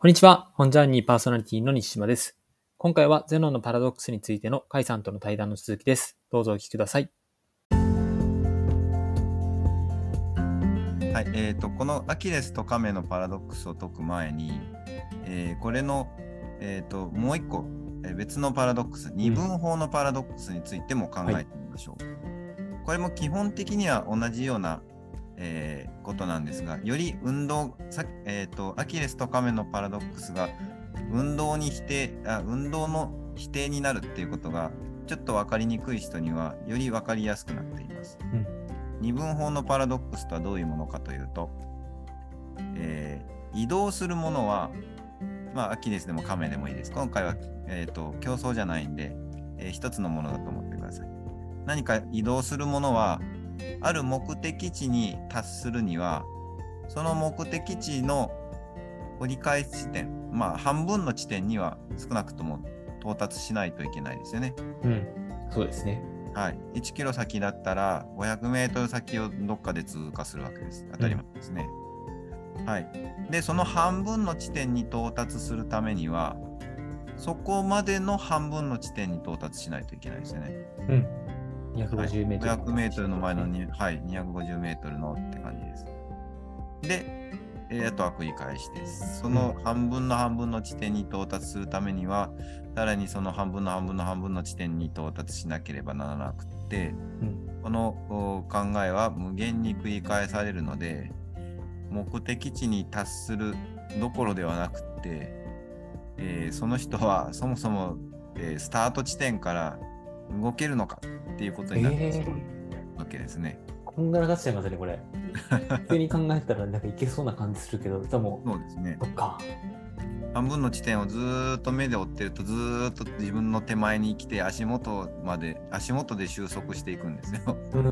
こんにちは。本ジャーニーパーソナリティの西島です。今回はゼノンのパラドックスについてのカイさんとの対談の続きです。どうぞお聞きください。はい、えー、とこのアキレスとカメのパラドックスを解く前に、えーこれの、えー、ともう一個、えー別のパラドックス、二分法のパラドックスについても考えてみましょう。これも基本的には同じような、えーことなんですが、より運動、さえー、とアキレスとカメのパラドックスが運動に否定あ、運動の否定になるっていうことが、ちょっと分かりにくい人にはより分かりやすくなっています。うん二分法のパラドックスとはどういうものかというと、えー移動するものは、まあ、アキレスでもカメでもいいです。今回は、えー、と競争じゃないんで、えー一つのものだと思ってください。何か移動するものは、ある目的地に達するには、その目的地の折り返し地点、まあ、半分の地点には少なくとも到達しないといけないですよね。うん。そうですね。はい、1キロ先だったら500メートル先をどっかで通過するわけです。当たり前ですね。はい。で、その半分の地点に到達するためには、そこまでの半分の地点に到達しないといけないですよね。うん。250メートル。500メートルの前のに、はい、250メートルのって感じです。で、えーあとは繰り返しです。その半分の半分の地点に到達するためには、さらにその半分の半分の半分の地点に到達しなければならなくって、うん。このお考えは無限に繰り返されるので、目的地に達するどころではなくって、えーその人はそもそも、えースタート地点から動けるのかっていうことになってしまうわけですね。こんがらがっちゃいますね、これ。普通に考えたらなんかいけそうな感じするけど、でも、そうですね。そっか。半分の地点をずーっと目で追ってるとずーっと自分の手前に来て足元まで足元で収束していくんですよ。うん。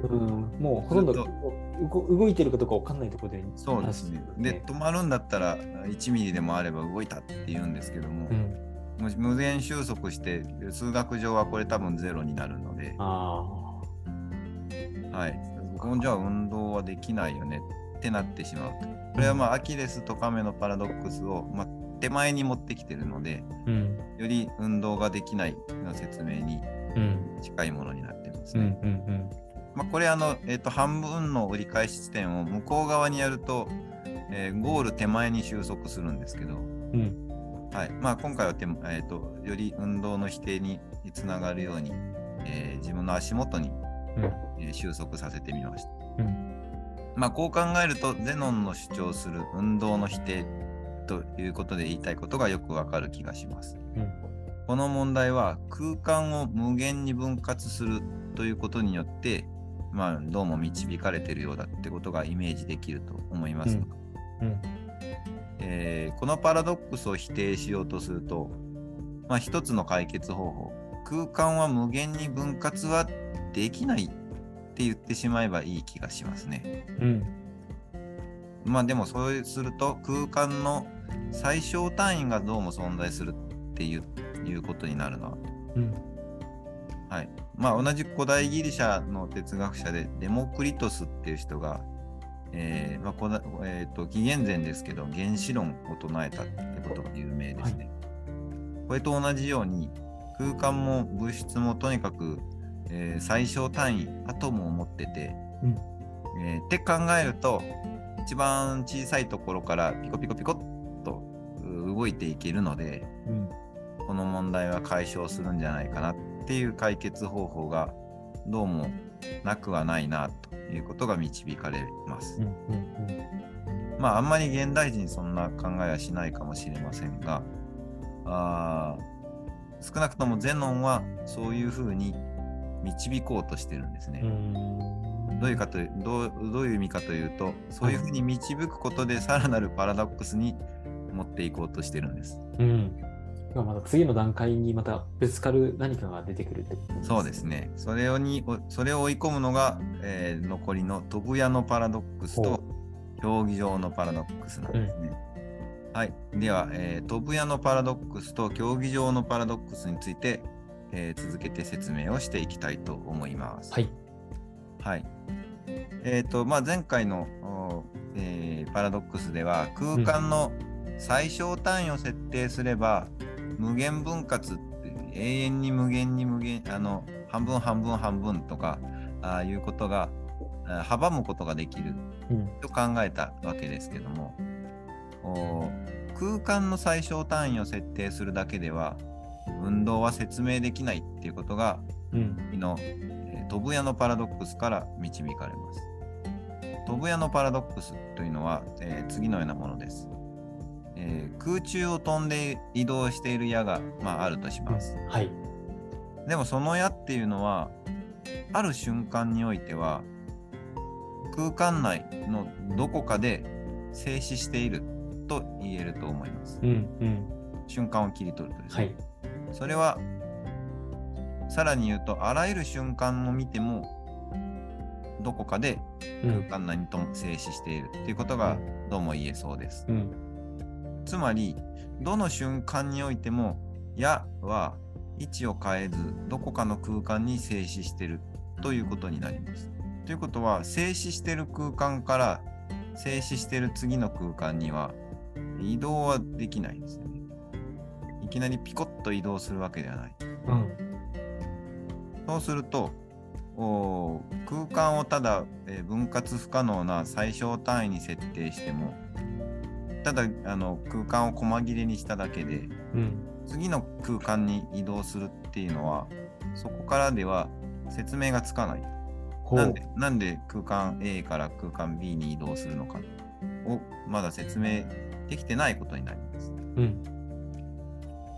もうほとんど動動いてるかどうかわかんないところで。そうですね。で止まるんだったら1ミリでもあれば動いたって言うんですけども、うん。無限収束して数学上はこれ多分ゼロになるので、あはい。じゃ運動はできないよねってなってしまうと。これはまあアキレスとカメのパラドックスを、まあ、手前に持ってきてるので、あ。うん。より運動ができないの説明にうん。近いものになってますうん。ね。まあ、これあの、えっと半分の折り返し地点を向こう側にやると、えーゴール手前に収束するんですけど、うん。はいまあ、今回は手、えっとより運動の否定につながるように、えー自分の足元に、うん。えー収束させてみました。うん。まあ、こう考えると、ゼノンの主張する運動の否定ということで言いたいことがよくわかる気がします。うん。この問題は空間を無限に分割するということによって、まあ、どうも導かれているようだってことがイメージできると思いますが、うん。えーこのパラドックスを否定しようとすると、まあ、一つの解決方法空間は無限に分割はできないって言ってしまえばいい気がしますね。うん。まあでもそうすると空間の最小単位がどうも存在するっていういうことになるの。うん。はい。まあ同じ古代ギリシャの哲学者でデモクリトスっていう人が、えーまあ古代えーと紀元前ですけど原子論を唱えたってことが有名ですね。これと同じように空間も物質もとにかく、えー最小単位アトムを持ってて、うんえーって考えると一番小さいところからピコピコピコっとう動いていけるのでうん。この問題は解消するんじゃないかなっていう解決方法がどうもなくはないなということが導かれます。まああんまり現代人そんな考えはしないかもしれませんがあー少なくともゼノンはそういうふうに導こうとしてるんですね。うん。どういうかとどうどういう意味かというとそういうふうに導くことでさらなるパラドックスに持っていこうとしてるんです。うん。今また次の段階にまたぶつかる何かが出てくるってことそうです。ね。それをにおそれを追い込むのが、えー残りの飛ぶ屋のパラドックスほと競技場のパラドックスなんですね。はい。では、えー飛ぶ屋のパラドックスと競技場のパラドックスについて、えー続けて説明をしていきたいと思います。はい。はい。えっ、と、まあ、前回の、おえーパラドックスでは空間の、最小単位を設定すれば無限分割って永遠に無限に無限あの半分半分半分とかああいうことがあ阻むことができるうん。と考えたわけですけどもお空間の最小単位を設定するだけでは運動は説明できないっていうことがうん。次の、えー、飛ぶ矢のパラドックスから導かれます。飛ぶ矢のパラドックスというのは、えー次のようなものです、えー空中を飛んで移動している矢が、まあ、あるとします。はい。でもその矢っていうのはある瞬間においては空間内のどこかで静止していると言えると思います。うん。うん。瞬間を切り取るとですね。はい。それはさらに言うとあらゆる瞬間を見てもどこかでうん。空間内にとも静止しているということがどうも言えそうです。うん。つまりどの瞬間においても矢は位置を変えずどこかの空間に静止しているということになります。ということは静止している空間から静止している次の空間には移動はできないですよね。いきなりピコッと移動するわけではない。うん。そうするとお空間をただ、えー分割不可能な最小単位に設定してもただあの空間を細切れにしただけでうん。次の空間に移動するっていうのはそこからでは説明がつかない。なんでなんで空間 A から空間 B に移動するのかをまだ説明できてないことになります。うん。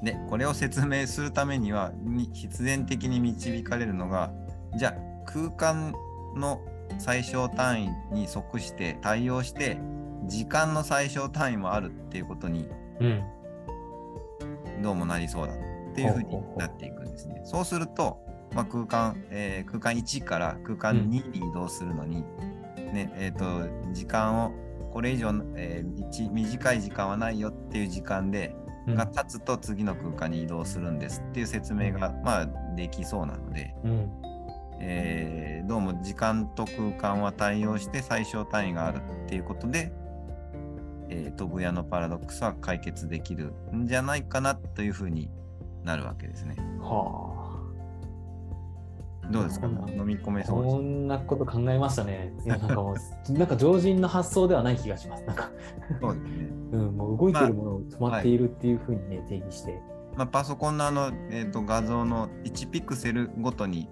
でこれを説明するためにはに必然的に導かれるのがじゃあ空間の最小単位に即して対応して時間の最小単位もあるっていうことにうん。どうもなりそうだっていうふうになっていくんですね。そうすると、まあ、空間、えー空間1から空間2に移動するのに、ねえー、と時間をこれ以上、えー一短い時間はないよっていう時間でうん。が経つと次の空間に移動するんですっていう説明が、まあ、できそうなので、うん。えーどうも時間と空間は対応して最小単位があるっていうことで、えー飛ぶ矢のパラドックスは解決できるんじゃないかなというふうになるわけですね。はどうですか？飲み込めあ。そうですこんなこと考えましたね。いや、なんかもう、なんか常人の発想ではない気がします。なんか、そうですね。うん、もう動いてるものを止まっているっていうふうにね、定義して。まあ、パソコンのあの、えー、と画像の1ピクセルごとに、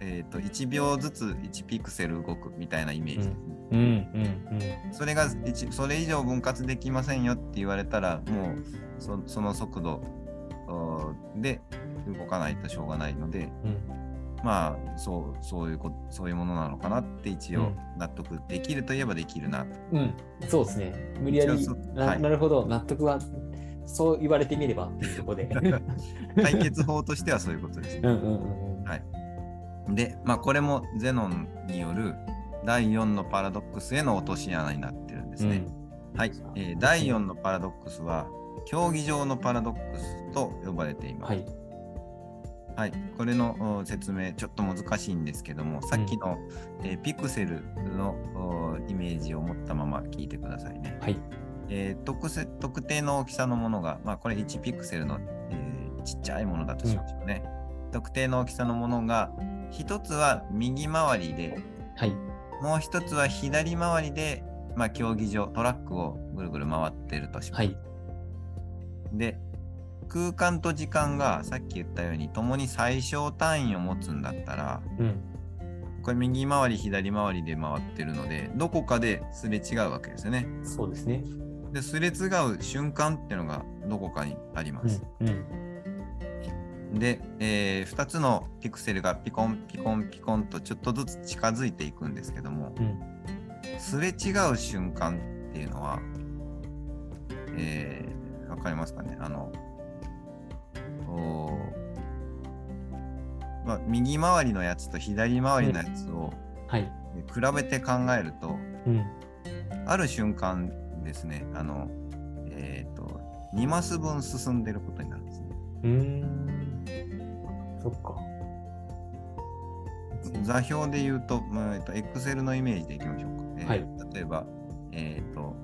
えー、と1秒ずつ1ピクセル動くみたいなイメージですね。うん、うん、それが一それ以上分割できませんよって言われたらもうそその速度おで動かないとしょうがないのでうん。うん。まあそうそういうこそういうものなのかなって一応うん納得できるといえばできるな、うん、そうですね。無理やりなはいなるほど、納得は、そう言われてみればっていうところで。解決法としてはそういうことですね。うんうんうんうん。はいでまあこれもゼノンによる第4のパラドックスへの落とし穴になってるんですね。はい、えー第4のパラドックスは競技場のパラドックスと呼ばれています。はい。はい、これのお説明ちょっと難しいんですけども、さっきの、えーピクセルのおイメージを持ったまま聞いてくださいね。はい。えー特せ特定の大きさのものが、まあ、これ1ピクセルの、えーちっちゃいものだとしましょうね。特定の大きさのものが、一つは右回りで、はい。もう一つは左回りで、まあ、競技場、トラックをぐるぐる回ってるとします。はい。で空間と時間がさっき言ったように共に最小単位を持つんだったらうん。これ右回り左回りで回ってるのでどこかですれ違うわけですよね。そうですね。ですれ違う瞬間っていうのがどこかにあります。うん。うん。で、え2つのピクセルがピコンピコンピコンとちょっとずつ近づいていくんですけどもうん。すれ違う瞬間っていうのは、えー、わかりますかね？あの、おーまあ、右回りのやつと左回りのやつをはい。比べて考えると、うん。ある瞬間ですね、あの、えっ、と、2マス分進んでることになるんですね。うーん。そっか。座標で言うと、まあえっと、Excel のイメージでいきましょうか。えーはい例えば、えっ、と、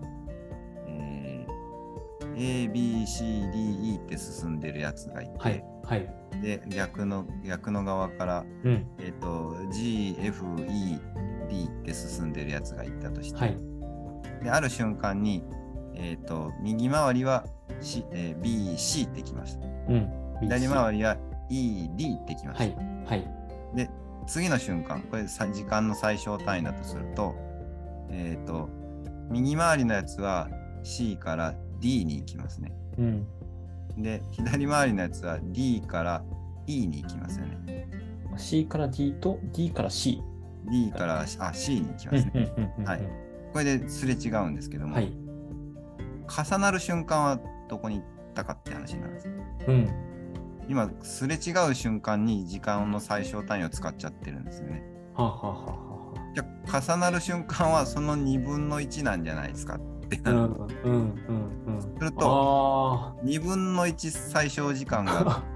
えー A、B、C、D、E って進んでるやつがいて、はい。はい。で逆の逆の側から、うん。えっと G、F、E、D って進んでるやつがいたとして、はい。である瞬間に、えっと右回りは、C えー B、C ってきました。うん。左回りは E、D ってきました。はい。はい。で次の瞬間これさ時間の最小単位だとするとえっ、と右回りのやつは C から D に行きますねうん。で左回りのやつは D から E に行きますよね C から D と D から C。D からあ C に行きますね、はいこれですれ違うんですけども、はい。重なる瞬間はどこに行ったかって話になるんですうん。今すれ違う瞬間に時間の最小単位を使っちゃってるんですよねはあ、はあはあはじゃあ重なる瞬間はその2分の1なんじゃないですかってなる、ん。うん。うん。うん。するとあ2分の1最小時間があ。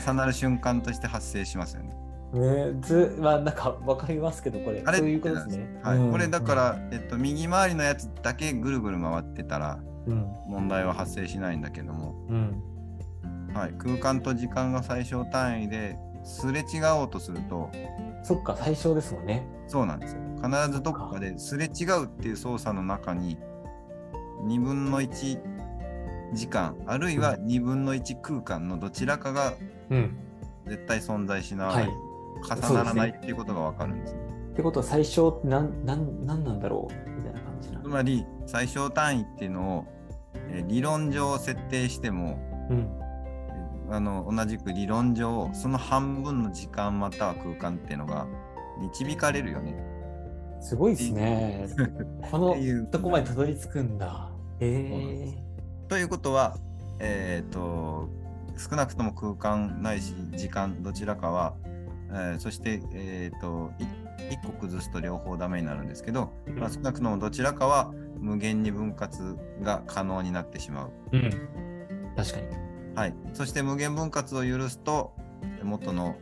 重なる瞬間として発生しますよね。ねず、まあ、なんかわかりますけど、これ。あれそういうことですね。はいうんこれだか、ら、えっと、右回りのやつだけぐるぐる回ってたらうん。問題は発生しないんだけども、うん。はい、空間と時間が最小単位ですれ違おうとするとそっか、最小ですもんね。そうなんですよ必ずどこかですれ違うっていう操作の中に2分の1時間あるいは2分の1空間のどちらかがうん。絶対存在しない、はい重ならないっていうことが分かるんですね。ってことは、最小ってなん、なん、なんなんだろうみたいな感じなつ。まり最小単位っていうのを、えー理論上設定してもうん。あの同じく理論上その半分の時間または空間っていうのが導かれるよね。すごいですね。このとこまでたどり着くんだ。へえ。ということは、えー、と少なくとも空間ないし時間どちらかは、えーそして、えー、と1個崩すと両方ダメになるんですけど、まあ、少なくともどちらかは無限に分割が可能になってしまう。うん。確かに。はい、そして無限分割を許すと元の、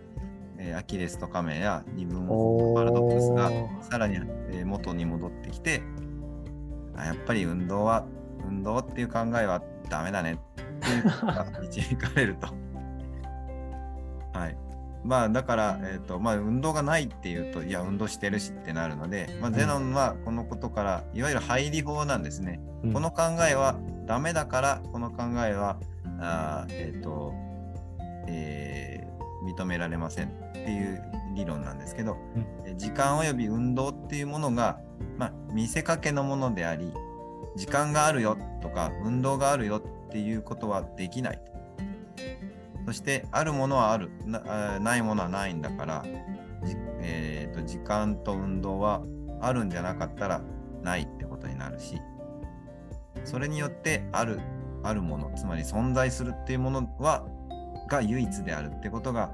えーアキレスとカメや二分パラドックスがさらに、えー元に戻ってきてあやっぱり運動は運動っていう考えはダメだねっていう導かれると。はい。まあだから、えーとまあ、運動がないっていうといや運動してるしってなるので、まあ、ゼノンはこのことからいわゆる入り法なんですね。うん。この考えはダメだからこの考えはあーえっ、と、えー認められませんっていう理論なんですけど、うんえ時間および運動っていうものが、まあ、見せかけのものであり時間があるよとか運動があるよっていうことはできないと。そしてあるものはあるないものはないんだから、じえーと時間と運動はあるんじゃなかったらないってことになるしそれによってあるあるものつまり存在するっていうものはが唯一であるってことが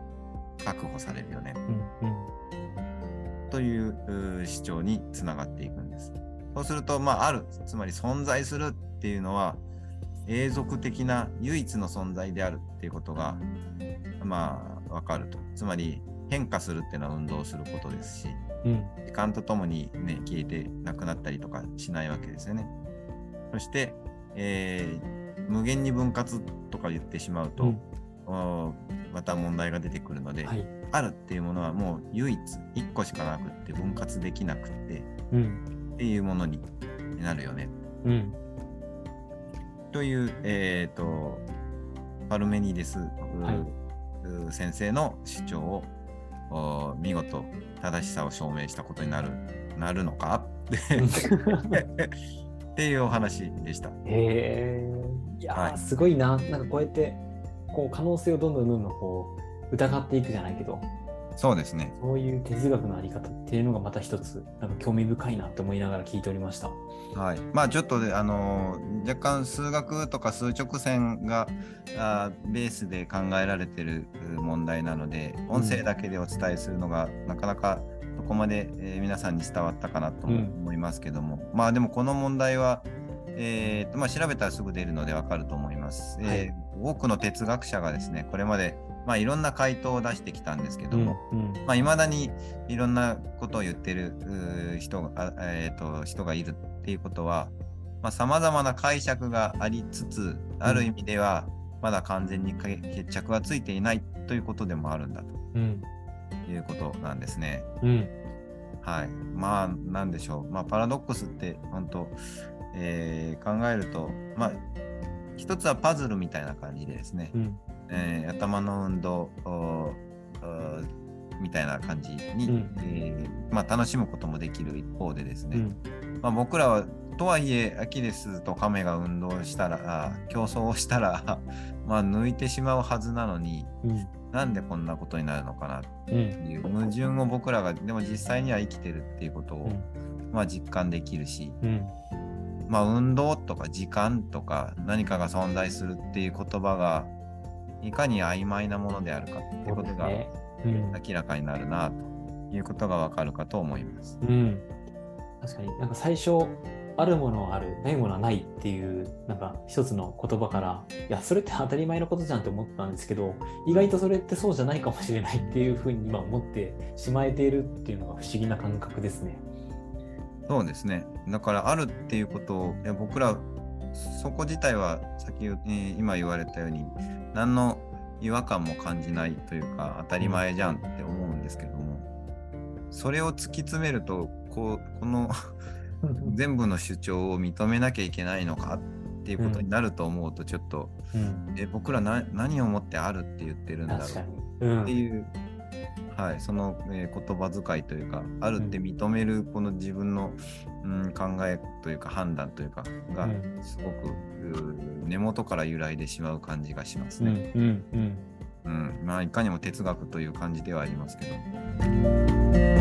確保されるよねうんうんという主張につながっていくんです。そうすると、まあ、あるつまり存在するっていうのは永続的な唯一の存在であるっていうことがまあわかるとつまり変化するっていうのは運動することですしうん時間とともに、ね、消えてなくなったりとかしないわけですよね。そして、えー無限に分割とか言ってしまうと、また問題が出てくるので、はい。あるっていうものはもう唯一1個しかなくって分割できなくってうん。っていうものになるよね。うん。という、えー、とパルメニデス、うう先生の主張をお見事正しさを証明したことになるなるのか？っていうお話でした。へえ。いやー、はいすごいな。なんかこうやって、こう可能性をどんどんどんどんこう疑っていくじゃないけど、そうですね。そういう哲学のあり方っていうのがまた一つ、なんか興味深いなって思いながら聞いておりました。はい、まあちょっとであのー若干数学とか数直線があーベースで考えられてるう問題なので音声だけでお伝えするのが、なかなかどこまで、えー皆さんに伝わったかなと思いますけども、まあでもこの問題は、えーとまあ、調べたらすぐ出るのでわかると思います、はいえー多くの哲学者がですねこれまで、まあ、いろんな回答を出してきたんですけども、うん。まあ、未だにいろんなことを言ってる人が,あ、えー、と人がいるっていうことは、さまざ、まな解釈がありつつ、ある意味ではまだ完全に決着はついていないということでもあるんだということなんですね。うん、はい。まあ、なんでしょう。まあ、パラドックスって本当、えー、考えると、まあ、一つはパズルみたいな感じでですね、うん、えー、頭の運動みたいな感じに、うん、えー、まあ、楽しむこともできる一方でですね、うん、まあ、僕らはとはいえアキレスとカメが運動したら競争をしたら まあ抜いてしまうはずなのに、うん、なんでこんなことになるのかなっていう矛盾を僕らがでも実際には生きてるっていうことを、まあ、実感できるし、まあ、運動とか時間とか何かが存在するっていう言葉がいかに曖昧なものであるかっていうことが明らかになるなということがわかるかと思います。うん、確かになんか最初あるものはあるないものはないっていうなんか一つの言葉からいやそれって当たり前のことじゃんって思ったんですけど意外とそれってそうじゃないかもしれないっていうふうに今思ってしまえているっていうのが不思議な感覚ですね。そうですね。だからあるっていうことをいや僕らそこ自体は先、えー、今言われたように何の違和感も感じないというか当たり前じゃんって思うんですけどもそれを突き詰めるとこうこの 全部の主張を認めなきゃいけないのかっていうことになると思うとちょっと、うん、え僕ら何をもってあるって言ってるんだろうっていうはい、その、えー、言葉遣いというかあるって認めるこの自分の、うん、考えというか判断というかがすごく、うん、根元から揺らいでしまう感じがしますね。うん、うん、まあ、いかにも哲学という感じではありますけど。